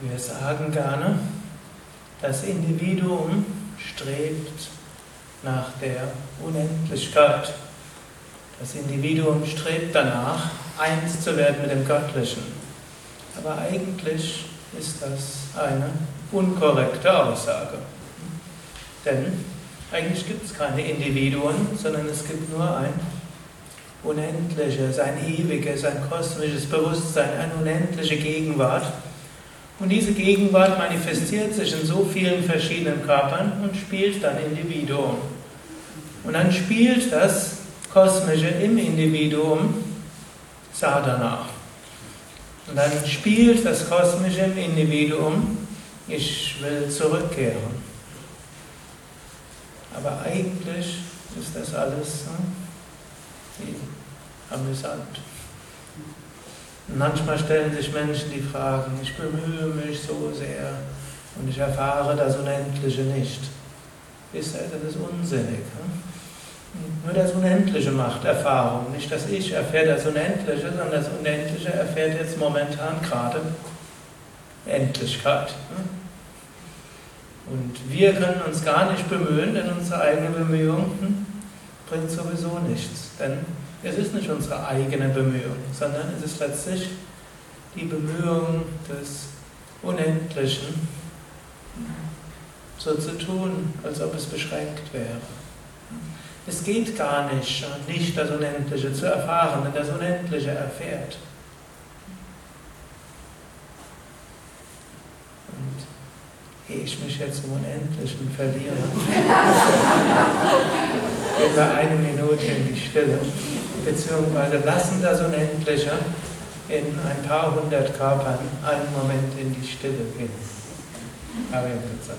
Wir sagen gerne, das Individuum strebt nach der Unendlichkeit. Das Individuum strebt danach, eins zu werden mit dem Göttlichen. Aber eigentlich ist das eine unkorrekte Aussage. Denn eigentlich gibt es keine Individuen, sondern es gibt nur ein unendliches, ein ewiges, ein kosmisches Bewusstsein, eine unendliche Gegenwart. Und diese Gegenwart manifestiert sich in so vielen verschiedenen Körpern und spielt dann Individuum. Und dann spielt das Kosmische im Individuum Sadhana. Und dann spielt das Kosmische im Individuum, ich will zurückkehren. Aber eigentlich ist das alles hm, amüsant. Manchmal stellen sich Menschen die Fragen, ich bemühe mich so sehr und ich erfahre das Unendliche nicht. Ist das ist unsinnig. Nur das Unendliche macht Erfahrung. Nicht das Ich erfährt das Unendliche, sondern das Unendliche erfährt jetzt momentan gerade Endlichkeit. Und wir können uns gar nicht bemühen, denn unsere eigene Bemühung bringt sowieso nichts. Denn es ist nicht unsere eigene Bemühung, sondern es ist letztlich die Bemühung des Unendlichen, so zu tun, als ob es beschränkt wäre. Es geht gar nicht, nicht das Unendliche zu erfahren, denn das Unendliche erfährt. Und ehe ich mich jetzt im Unendlichen verliere, wir eine Minute in die Stille beziehungsweise lassen das Unendliche in ein paar hundert Körpern einen Moment in die Stille gehen. Aber jetzt